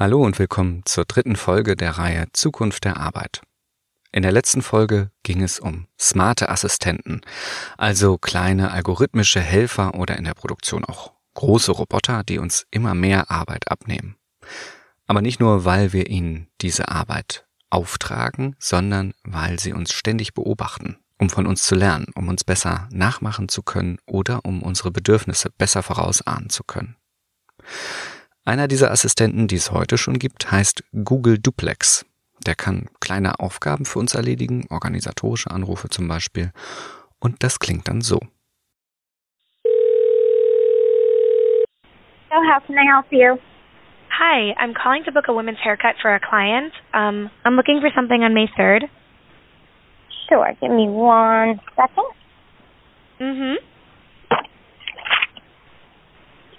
Hallo und willkommen zur dritten Folge der Reihe Zukunft der Arbeit. In der letzten Folge ging es um smarte Assistenten, also kleine algorithmische Helfer oder in der Produktion auch große Roboter, die uns immer mehr Arbeit abnehmen. Aber nicht nur, weil wir ihnen diese Arbeit auftragen, sondern weil sie uns ständig beobachten, um von uns zu lernen, um uns besser nachmachen zu können oder um unsere Bedürfnisse besser vorausahnen zu können. Einer dieser Assistenten, die es heute schon gibt, heißt Google Duplex. Der kann kleine Aufgaben für uns erledigen, organisatorische Anrufe zum Beispiel. Und das klingt dann so. So how can I help you? Hi, I'm calling to book a women's haircut for a client. Um, I'm looking for something on May 3rd. Sure, give me one second. Mm-hmm.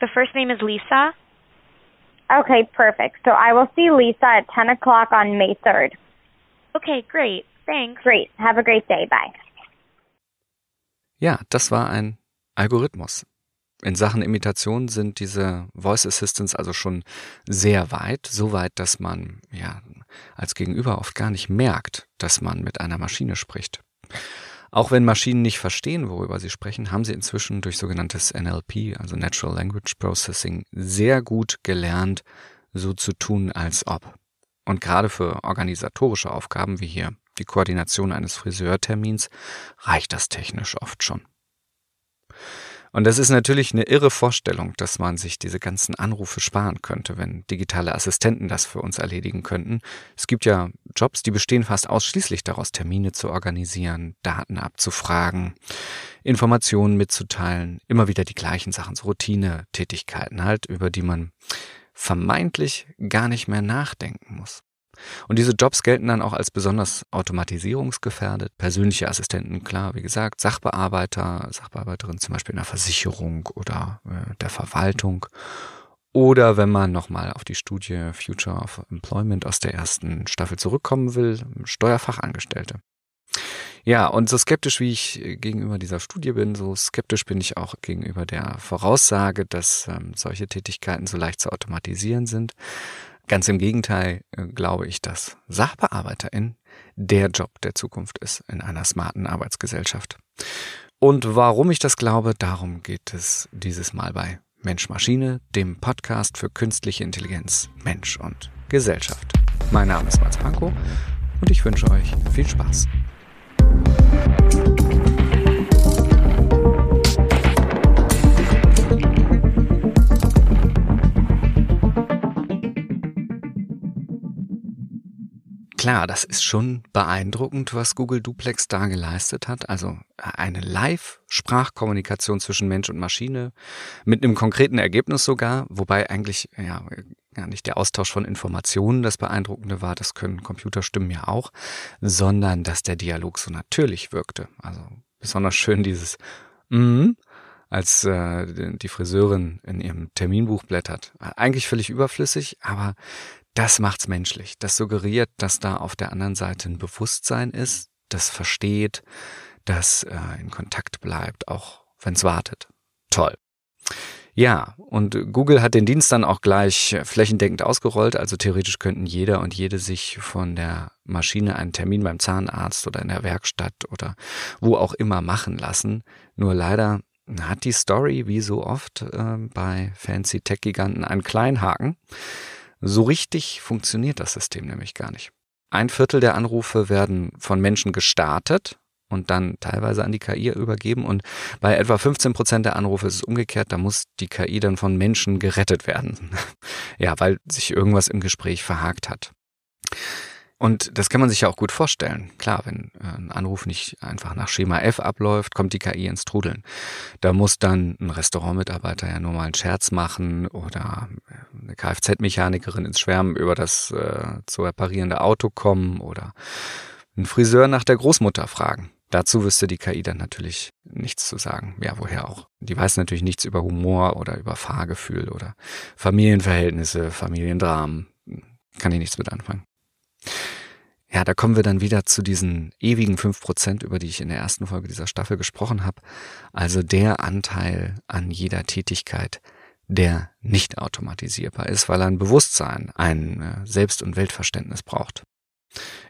The first name is Lisa. Okay, perfect. So I will see Lisa at 10 o'clock on May 3rd. Okay, great. Thanks. Great. Have a great day. Bye. Ja, das war ein Algorithmus. In Sachen Imitation sind diese Voice Assistants also schon sehr weit, so weit, dass man ja als Gegenüber oft gar nicht merkt, dass man mit einer Maschine spricht. Auch wenn Maschinen nicht verstehen, worüber sie sprechen, haben sie inzwischen durch sogenanntes NLP, also Natural Language Processing, sehr gut gelernt, so zu tun, als ob. Und gerade für organisatorische Aufgaben wie hier die Koordination eines Friseurtermins reicht das technisch oft schon. Und das ist natürlich eine irre Vorstellung, dass man sich diese ganzen Anrufe sparen könnte, wenn digitale Assistenten das für uns erledigen könnten. Es gibt ja Jobs, die bestehen fast ausschließlich daraus, Termine zu organisieren, Daten abzufragen, Informationen mitzuteilen, immer wieder die gleichen Sachen, so Routine-Tätigkeiten halt, über die man vermeintlich gar nicht mehr nachdenken muss. Und diese Jobs gelten dann auch als besonders automatisierungsgefährdet. Persönliche Assistenten, klar, wie gesagt, Sachbearbeiter, Sachbearbeiterin zum Beispiel in der Versicherung oder äh, der Verwaltung. Oder wenn man nochmal auf die Studie Future of Employment aus der ersten Staffel zurückkommen will, Steuerfachangestellte. Ja, und so skeptisch wie ich gegenüber dieser Studie bin, so skeptisch bin ich auch gegenüber der Voraussage, dass ähm, solche Tätigkeiten so leicht zu automatisieren sind. Ganz im Gegenteil äh, glaube ich, dass Sachbearbeiterin der Job der Zukunft ist in einer smarten Arbeitsgesellschaft. Und warum ich das glaube, darum geht es dieses Mal bei Mensch Maschine, dem Podcast für künstliche Intelligenz, Mensch und Gesellschaft. Mein Name ist Mats Pankow und ich wünsche euch viel Spaß. Klar, das ist schon beeindruckend, was Google Duplex da geleistet hat. Also eine Live-Sprachkommunikation zwischen Mensch und Maschine mit einem konkreten Ergebnis sogar, wobei eigentlich ja gar nicht der Austausch von Informationen das Beeindruckende war, das können Computerstimmen ja auch, sondern dass der Dialog so natürlich wirkte. Also besonders schön dieses mm, als äh, die Friseurin in ihrem Terminbuch blättert. Eigentlich völlig überflüssig, aber das macht's menschlich. Das suggeriert, dass da auf der anderen Seite ein Bewusstsein ist, das versteht, das äh, in Kontakt bleibt, auch wenn's wartet. Toll. Ja, und Google hat den Dienst dann auch gleich flächendeckend ausgerollt. Also theoretisch könnten jeder und jede sich von der Maschine einen Termin beim Zahnarzt oder in der Werkstatt oder wo auch immer machen lassen. Nur leider hat die Story, wie so oft äh, bei fancy Tech-Giganten, einen kleinen Haken. So richtig funktioniert das System nämlich gar nicht. Ein Viertel der Anrufe werden von Menschen gestartet und dann teilweise an die KI übergeben und bei etwa 15 Prozent der Anrufe ist es umgekehrt, da muss die KI dann von Menschen gerettet werden. ja, weil sich irgendwas im Gespräch verhakt hat. Und das kann man sich ja auch gut vorstellen. Klar, wenn äh, ein Anruf nicht einfach nach Schema F abläuft, kommt die KI ins Trudeln. Da muss dann ein Restaurantmitarbeiter ja nur mal einen Scherz machen oder äh, eine Kfz-Mechanikerin ins Schwärmen über das äh, zu reparierende Auto kommen oder ein Friseur nach der Großmutter fragen. Dazu wüsste die KI dann natürlich nichts zu sagen. Ja, woher auch? Die weiß natürlich nichts über Humor oder über Fahrgefühl oder Familienverhältnisse, Familiendramen. Kann ich nichts mit anfangen. Ja, da kommen wir dann wieder zu diesen ewigen fünf Prozent, über die ich in der ersten Folge dieser Staffel gesprochen habe. Also der Anteil an jeder Tätigkeit, der nicht automatisierbar ist, weil er ein Bewusstsein, ein äh, Selbst- und Weltverständnis braucht.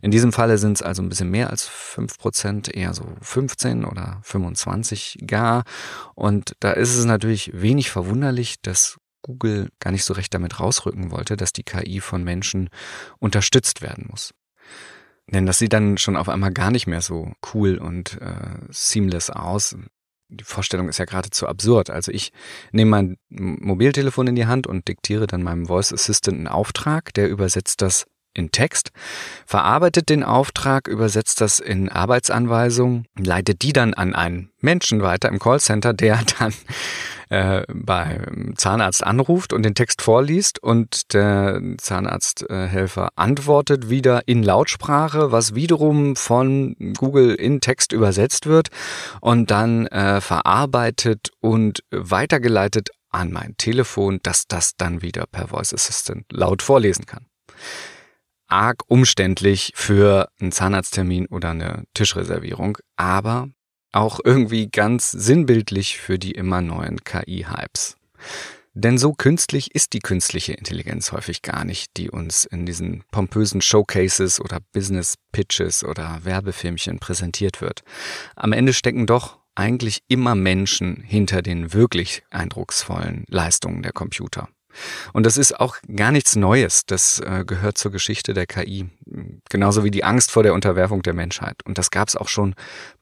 In diesem Falle sind es also ein bisschen mehr als fünf Prozent, eher so 15 oder 25 gar. Und da ist es natürlich wenig verwunderlich, dass Google gar nicht so recht damit rausrücken wollte, dass die KI von Menschen unterstützt werden muss. Denn das sieht dann schon auf einmal gar nicht mehr so cool und äh, seamless aus. Die Vorstellung ist ja geradezu absurd. Also ich nehme mein Mobiltelefon in die Hand und diktiere dann meinem Voice Assistant einen Auftrag, der übersetzt das in Text, verarbeitet den Auftrag, übersetzt das in Arbeitsanweisungen, leitet die dann an einen Menschen weiter im Callcenter, der dann äh, beim Zahnarzt anruft und den Text vorliest und der Zahnarzthelfer antwortet wieder in Lautsprache, was wiederum von Google in Text übersetzt wird und dann äh, verarbeitet und weitergeleitet an mein Telefon, dass das dann wieder per Voice Assistant laut vorlesen kann. Arg umständlich für einen Zahnarzttermin oder eine Tischreservierung, aber auch irgendwie ganz sinnbildlich für die immer neuen KI-Hypes. Denn so künstlich ist die künstliche Intelligenz häufig gar nicht, die uns in diesen pompösen Showcases oder Business Pitches oder Werbefilmchen präsentiert wird. Am Ende stecken doch eigentlich immer Menschen hinter den wirklich eindrucksvollen Leistungen der Computer. Und das ist auch gar nichts Neues. Das äh, gehört zur Geschichte der KI. Genauso wie die Angst vor der Unterwerfung der Menschheit. Und das gab es auch schon,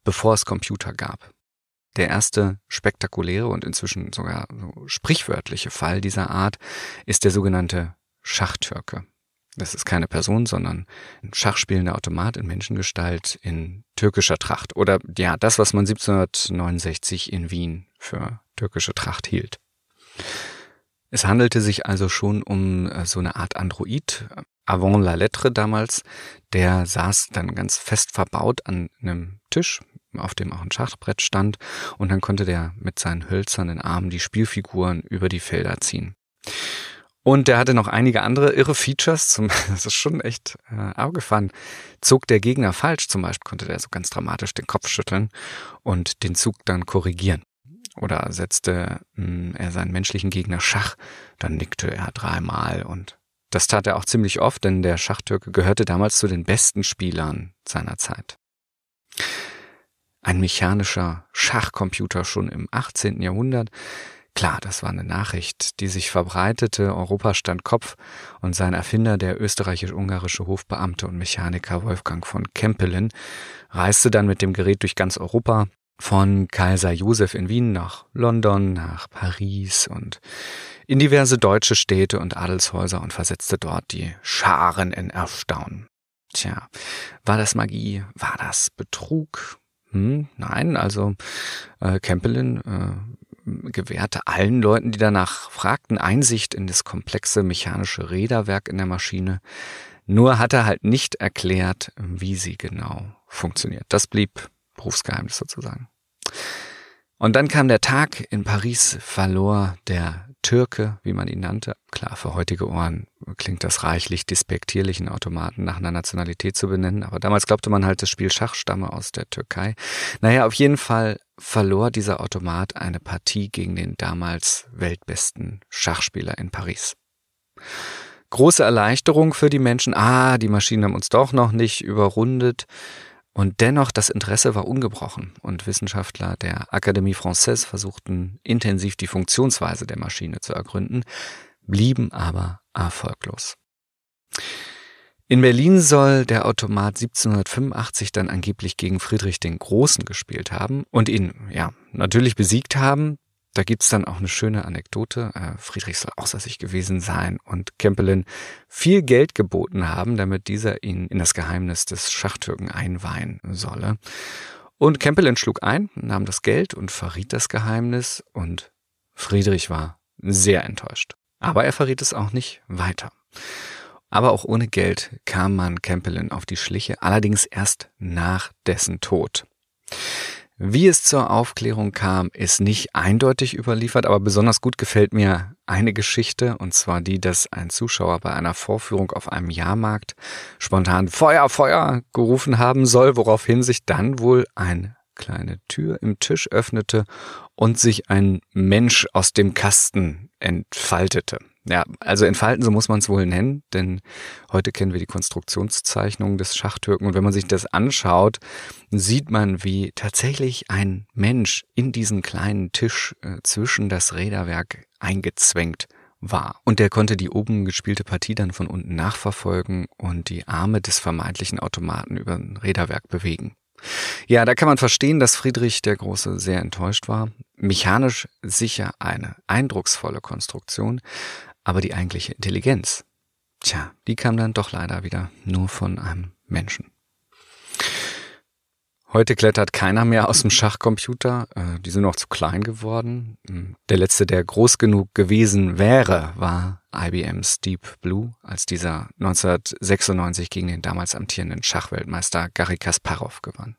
bevor es Computer gab. Der erste spektakuläre und inzwischen sogar so sprichwörtliche Fall dieser Art ist der sogenannte Schachtürke. Das ist keine Person, sondern ein schachspielender Automat in Menschengestalt in türkischer Tracht. Oder ja, das, was man 1769 in Wien für türkische Tracht hielt. Es handelte sich also schon um äh, so eine Art Android, äh, avant la lettre damals. Der saß dann ganz fest verbaut an einem Tisch, auf dem auch ein Schachbrett stand, und dann konnte der mit seinen hölzernen Armen die Spielfiguren über die Felder ziehen. Und der hatte noch einige andere irre Features, zum, das ist schon echt äh, aufgefallen. Zog der Gegner falsch, zum Beispiel konnte der so ganz dramatisch den Kopf schütteln und den Zug dann korrigieren oder setzte hm, er seinen menschlichen Gegner Schach, dann nickte er dreimal und das tat er auch ziemlich oft, denn der Schachtürke gehörte damals zu den besten Spielern seiner Zeit. Ein mechanischer Schachcomputer schon im 18. Jahrhundert. Klar, das war eine Nachricht, die sich verbreitete, Europa stand Kopf und sein Erfinder, der österreichisch-ungarische Hofbeamte und Mechaniker Wolfgang von Kempelen, reiste dann mit dem Gerät durch ganz Europa, von Kaiser Josef in Wien nach London, nach Paris und in diverse deutsche Städte und Adelshäuser und versetzte dort die Scharen in Erstaunen. Tja, war das Magie? War das Betrug? Hm, nein, also äh, Kempelin äh, gewährte allen Leuten, die danach fragten, Einsicht in das komplexe mechanische Räderwerk in der Maschine. Nur hat er halt nicht erklärt, wie sie genau funktioniert. Das blieb Berufsgeheimnis sozusagen. Und dann kam der Tag, in Paris verlor der Türke, wie man ihn nannte, klar, für heutige Ohren klingt das reichlich despektierlichen Automaten nach einer Nationalität zu benennen, aber damals glaubte man halt, das Spiel Schach stamme aus der Türkei. Naja, auf jeden Fall verlor dieser Automat eine Partie gegen den damals weltbesten Schachspieler in Paris. Große Erleichterung für die Menschen, ah, die Maschinen haben uns doch noch nicht überrundet. Und dennoch, das Interesse war ungebrochen und Wissenschaftler der Académie Française versuchten intensiv die Funktionsweise der Maschine zu ergründen, blieben aber erfolglos. In Berlin soll der Automat 1785 dann angeblich gegen Friedrich den Großen gespielt haben und ihn, ja, natürlich besiegt haben. Da gibt's dann auch eine schöne Anekdote. Äh, Friedrich soll außer gewesen sein und Kempelen viel Geld geboten haben, damit dieser ihn in das Geheimnis des Schachtürken einweihen solle. Und Kempelen schlug ein, nahm das Geld und verriet das Geheimnis und Friedrich war sehr enttäuscht. Aber er verriet es auch nicht weiter. Aber auch ohne Geld kam man Kempelen auf die Schliche, allerdings erst nach dessen Tod. Wie es zur Aufklärung kam, ist nicht eindeutig überliefert, aber besonders gut gefällt mir eine Geschichte, und zwar die, dass ein Zuschauer bei einer Vorführung auf einem Jahrmarkt spontan Feuer, Feuer gerufen haben soll, woraufhin sich dann wohl eine kleine Tür im Tisch öffnete und sich ein Mensch aus dem Kasten entfaltete. Ja, also entfalten, so muss man es wohl nennen, denn heute kennen wir die Konstruktionszeichnung des Schachtürken und wenn man sich das anschaut, sieht man, wie tatsächlich ein Mensch in diesen kleinen Tisch äh, zwischen das Räderwerk eingezwängt war. Und der konnte die oben gespielte Partie dann von unten nachverfolgen und die Arme des vermeintlichen Automaten über ein Räderwerk bewegen. Ja, da kann man verstehen, dass Friedrich der Große sehr enttäuscht war. Mechanisch sicher eine eindrucksvolle Konstruktion, aber die eigentliche Intelligenz, tja, die kam dann doch leider wieder nur von einem Menschen. Heute klettert keiner mehr aus dem Schachcomputer. Äh, die sind noch zu klein geworden. Hm, der letzte, der groß genug gewesen wäre, war IBM's Deep Blue, als dieser 1996 gegen den damals amtierenden Schachweltmeister Garry Kasparov gewann.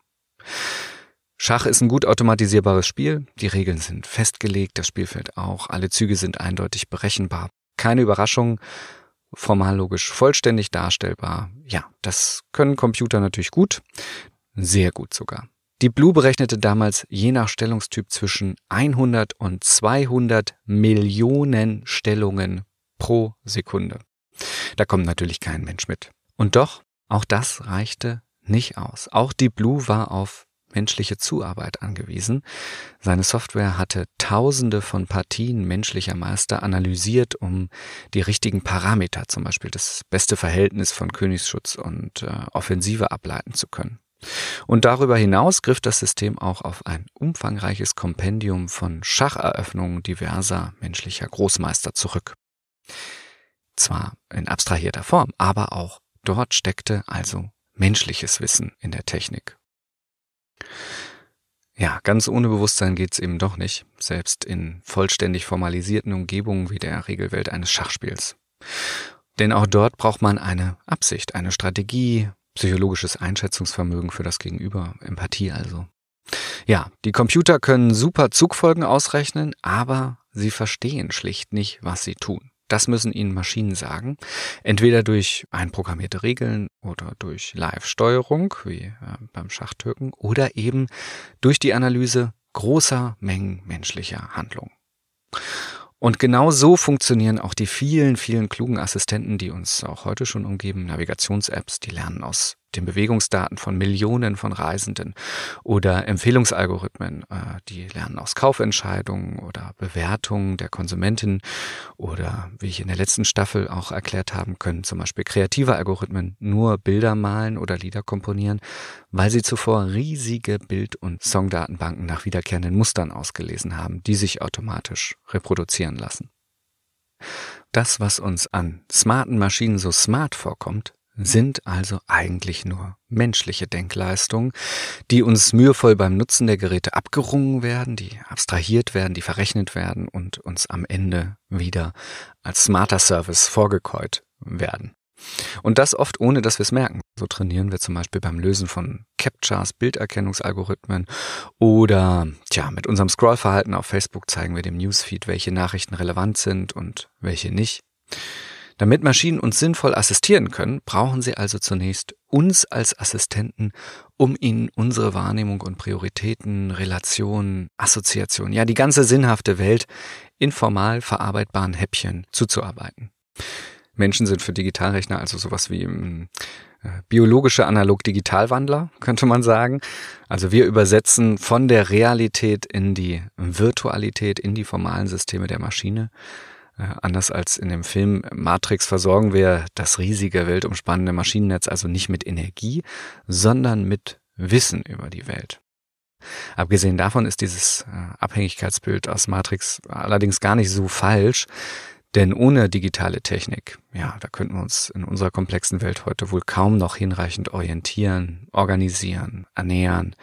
Schach ist ein gut automatisierbares Spiel. Die Regeln sind festgelegt, das Spielfeld auch. Alle Züge sind eindeutig berechenbar keine Überraschung, formal logisch vollständig darstellbar. Ja, das können Computer natürlich gut, sehr gut sogar. Die Blue berechnete damals je nach Stellungstyp zwischen 100 und 200 Millionen Stellungen pro Sekunde. Da kommt natürlich kein Mensch mit. Und doch, auch das reichte nicht aus. Auch die Blue war auf menschliche Zuarbeit angewiesen. Seine Software hatte tausende von Partien menschlicher Meister analysiert, um die richtigen Parameter, zum Beispiel das beste Verhältnis von Königsschutz und äh, Offensive ableiten zu können. Und darüber hinaus griff das System auch auf ein umfangreiches Kompendium von Schacheröffnungen diverser menschlicher Großmeister zurück. Zwar in abstrahierter Form, aber auch dort steckte also menschliches Wissen in der Technik. Ja, ganz ohne Bewusstsein geht's eben doch nicht, selbst in vollständig formalisierten Umgebungen wie der Regelwelt eines Schachspiels. Denn auch dort braucht man eine Absicht, eine Strategie, psychologisches Einschätzungsvermögen für das Gegenüber, Empathie also. Ja, die Computer können super Zugfolgen ausrechnen, aber sie verstehen schlicht nicht, was sie tun. Das müssen Ihnen Maschinen sagen. Entweder durch einprogrammierte Regeln oder durch Live-Steuerung, wie äh, beim Schachtürken, oder eben durch die Analyse großer Mengen menschlicher Handlungen. Und genau so funktionieren auch die vielen, vielen klugen Assistenten, die uns auch heute schon umgeben, Navigations-Apps, die lernen aus den Bewegungsdaten von Millionen von Reisenden oder Empfehlungsalgorithmen, äh, die lernen aus Kaufentscheidungen oder Bewertungen der Konsumentin oder wie ich in der letzten Staffel auch erklärt haben können, zum Beispiel kreative Algorithmen nur Bilder malen oder Lieder komponieren, weil sie zuvor riesige Bild- und Songdatenbanken nach wiederkehrenden Mustern ausgelesen haben, die sich automatisch reproduzieren lassen. Das, was uns an smarten Maschinen so smart vorkommt, sind also eigentlich nur menschliche Denkleistungen, die uns mühevoll beim Nutzen der Geräte abgerungen werden, die abstrahiert werden, die verrechnet werden und uns am Ende wieder als smarter Service vorgekäut werden. Und das oft ohne, dass wir es merken. So trainieren wir zum Beispiel beim Lösen von Captchas, Bilderkennungsalgorithmen oder tja, mit unserem Scrollverhalten auf Facebook zeigen wir dem Newsfeed, welche Nachrichten relevant sind und welche nicht. Damit Maschinen uns sinnvoll assistieren können, brauchen sie also zunächst uns als Assistenten, um ihnen unsere Wahrnehmung und Prioritäten, Relationen, Assoziationen, ja die ganze sinnhafte Welt in formal verarbeitbaren Häppchen zuzuarbeiten. Menschen sind für Digitalrechner also sowas wie ähm, biologische Analog-Digitalwandler, könnte man sagen. Also wir übersetzen von der Realität in die Virtualität, in die formalen Systeme der Maschine. Äh, anders als in dem Film Matrix versorgen wir das riesige weltumspannende Maschinennetz also nicht mit Energie, sondern mit Wissen über die Welt. Abgesehen davon ist dieses äh, Abhängigkeitsbild aus Matrix allerdings gar nicht so falsch, denn ohne digitale Technik, ja, da könnten wir uns in unserer komplexen Welt heute wohl kaum noch hinreichend orientieren, organisieren, ernähren,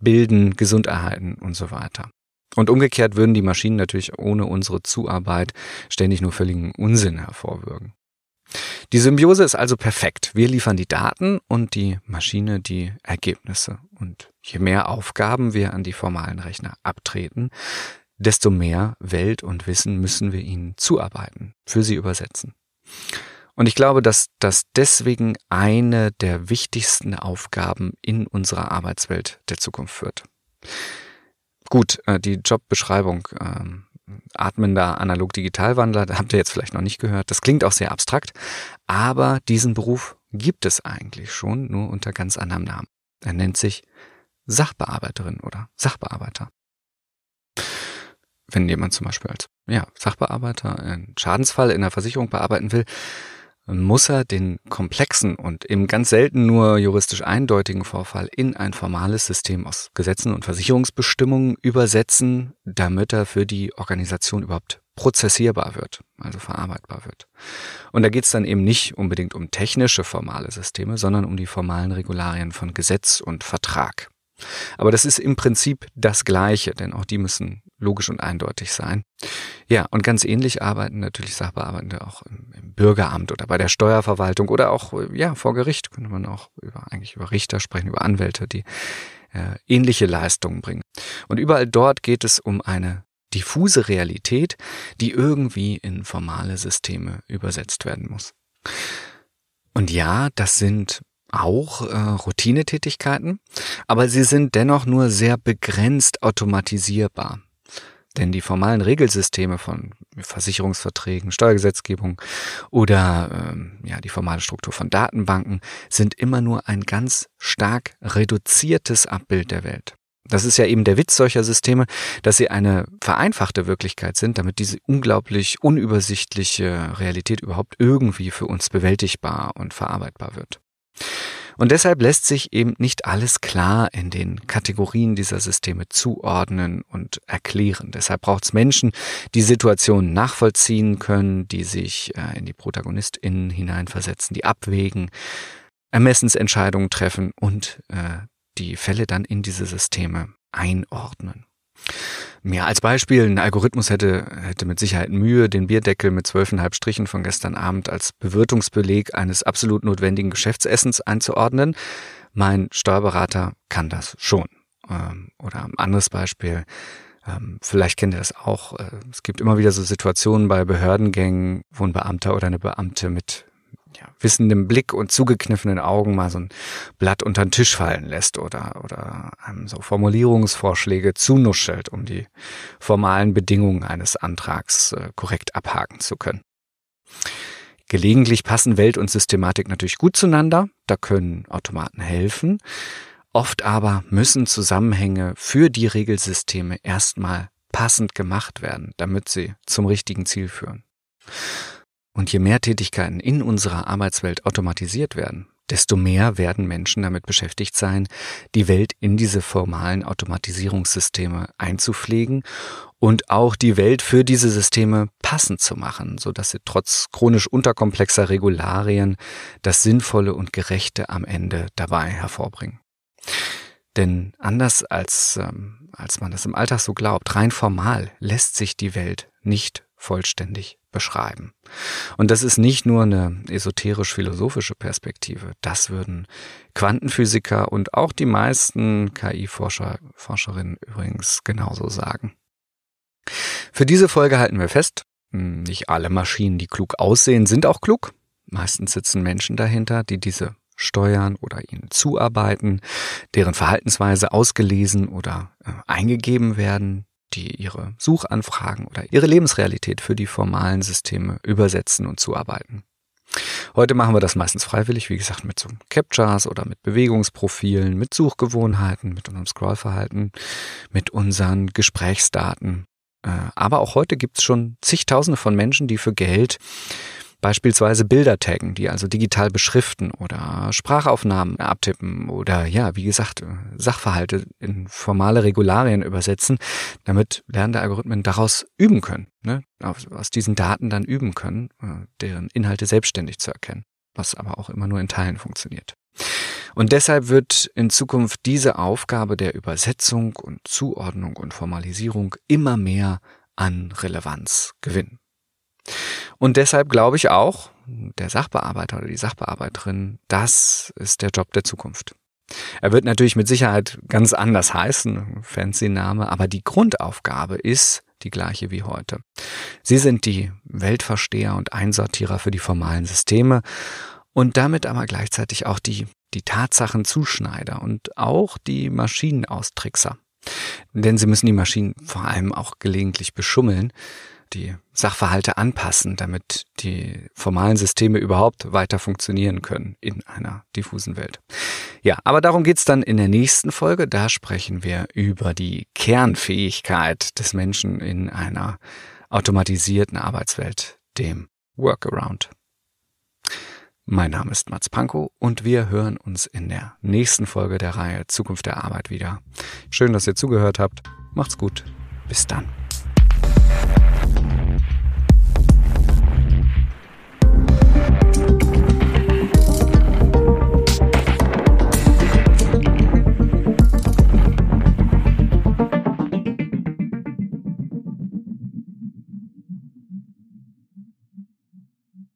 bilden, gesund erhalten und so weiter. Und umgekehrt würden die Maschinen natürlich ohne unsere Zuarbeit ständig nur völligen Unsinn hervorwirken. Die Symbiose ist also perfekt. Wir liefern die Daten und die Maschine die Ergebnisse. Und je mehr Aufgaben wir an die formalen Rechner abtreten, desto mehr Welt und Wissen müssen wir ihnen zuarbeiten, für sie übersetzen. Und ich glaube, dass das deswegen eine der wichtigsten Aufgaben in unserer Arbeitswelt der Zukunft wird. Gut, äh, die Jobbeschreibung ähm, atmender analog-digitalwandler, da habt ihr jetzt vielleicht noch nicht gehört. Das klingt auch sehr abstrakt, aber diesen Beruf gibt es eigentlich schon, nur unter ganz anderem Namen. Er nennt sich Sachbearbeiterin oder Sachbearbeiter wenn jemand zum Beispiel als ja, Sachbearbeiter einen Schadensfall in der Versicherung bearbeiten will, muss er den komplexen und eben ganz selten nur juristisch eindeutigen Vorfall in ein formales System aus Gesetzen und Versicherungsbestimmungen übersetzen, damit er für die Organisation überhaupt prozessierbar wird, also verarbeitbar wird. Und da geht es dann eben nicht unbedingt um technische formale Systeme, sondern um die formalen Regularien von Gesetz und Vertrag. Aber das ist im Prinzip das Gleiche, denn auch die müssen logisch und eindeutig sein. Ja, und ganz ähnlich arbeiten natürlich Sachbearbeitende auch im, im, Bürgeramt oder bei der Steuerverwaltung oder auch ja vor Gericht könnte man auch über eigentlich über Richter sprechen, über Anwälte, die äh, ähnliche Leistungen bringen. Und überall dort geht es um eine diffuse Realität, die irgendwie in formale Systeme übersetzt werden muss. Und ja, das sind auch äh, Routinetätigkeiten, aber sie sind dennoch nur sehr begrenzt automatisierbar. Denn die formalen Regelsysteme von Versicherungsverträgen, Steuergesetzgebung oder ähm, ja, die formale Struktur von Datenbanken sind immer nur ein ganz stark reduziertes Abbild der Welt. Das ist ja eben der Witz solcher Systeme, dass sie eine vereinfachte Wirklichkeit sind, damit diese unglaublich unübersichtliche Realität überhaupt irgendwie für uns bewältigbar und verarbeitbar wird. Und deshalb lässt sich eben nicht alles klar in den Kategorien dieser Systeme zuordnen und erklären. Deshalb braucht es Menschen, die Situationen nachvollziehen können, die sich äh, in die ProtagonistInnen hineinversetzen, die abwägen, Ermessensentscheidungen treffen und äh, die Fälle dann in diese Systeme einordnen. Ja, als Beispiel, ein Algorithmus hätte, hätte mit Sicherheit Mühe, den Bierdeckel mit zwölfeinhalb Strichen von gestern Abend als Bewirtungsbeleg eines absolut notwendigen Geschäftsessens einzuordnen. Mein Steuerberater kann das schon. Ähm, oder ein anderes Beispiel, ähm, vielleicht kennt ihr das auch. Äh, es gibt immer wieder so Situationen bei Behördengängen, wo ein Beamter oder eine Beamte mit ja, wissendem Blick und zugekniffenen Augen mal so ein Blatt unter den Tisch fallen lässt oder, oder einem so Formulierungsvorschläge zunuschelt, um die formalen Bedingungen eines Antrags äh, korrekt abhaken zu können. Gelegentlich passen Welt und Systematik natürlich gut zueinander, da können Automaten helfen. Oft aber müssen Zusammenhänge für die Regelsysteme erstmal passend gemacht werden, damit sie zum richtigen Ziel führen. Und je mehr Tätigkeiten in unserer Arbeitswelt automatisiert werden, desto mehr werden Menschen damit beschäftigt sein, die Welt in diese formalen Automatisierungssysteme einzupflegen und auch die Welt für diese Systeme passend zu machen, so dass sie trotz chronisch unterkomplexer Regularien das Sinnvolle und Gerechte am Ende dabei hervorbringen. Denn anders als, ähm, als man das im Alltag so glaubt, rein formal lässt sich die Welt nicht vollständig beschreiben. Und das ist nicht nur eine esoterisch-philosophische Perspektive. Das würden Quantenphysiker und auch die meisten KI-Forscher, Forscherinnen übrigens genauso sagen. Für diese Folge halten wir fest, nicht alle Maschinen, die klug aussehen, sind auch klug. Meistens sitzen Menschen dahinter, die diese steuern oder ihnen zuarbeiten, deren Verhaltensweise ausgelesen oder äh, eingegeben werden, die ihre Suchanfragen oder ihre Lebensrealität für die formalen Systeme übersetzen und zuarbeiten. Heute machen wir das meistens freiwillig, wie gesagt, mit so Captchas oder mit Bewegungsprofilen, mit Suchgewohnheiten, mit unserem Scrollverhalten, mit unseren Gesprächsdaten. Äh, aber auch heute gibt es schon zigtausende von Menschen, die für Geld Beispielsweise Bilder taggen, die also digital beschriften oder Sprachaufnahmen abtippen oder ja, wie gesagt, Sachverhalte in formale Regularien übersetzen, damit lernende Algorithmen daraus üben können, ne? aus diesen Daten dann üben können, äh, deren Inhalte selbstständig zu erkennen, was aber auch immer nur in Teilen funktioniert. Und deshalb wird in Zukunft diese Aufgabe der Übersetzung und Zuordnung und Formalisierung immer mehr an Relevanz gewinnen. Und deshalb glaube ich auch, der Sachbearbeiter oder die Sachbearbeiterin, das ist der Job der Zukunft. Er wird natürlich mit Sicherheit ganz anders heißen, fancy Name, aber die Grundaufgabe ist die gleiche wie heute. Sie sind die Weltversteher und Einsortierer für die formalen Systeme und damit aber gleichzeitig auch die, die Tatsachenzuschneider und auch die Maschinenaustrickser. Denn sie müssen die Maschinen vor allem auch gelegentlich beschummeln, die Sachverhalte anpassen, damit die formalen Systeme überhaupt weiter funktionieren können in einer diffusen Welt. Ja, aber darum geht's dann in der nächsten Folge. Da sprechen wir über die Kernfähigkeit des Menschen in einer automatisierten Arbeitswelt, dem Workaround. Mein Name ist Mats Pankow und wir hören uns in der nächsten Folge der Reihe Zukunft der Arbeit wieder. Schön, dass ihr zugehört habt. Macht's gut. Bis dann.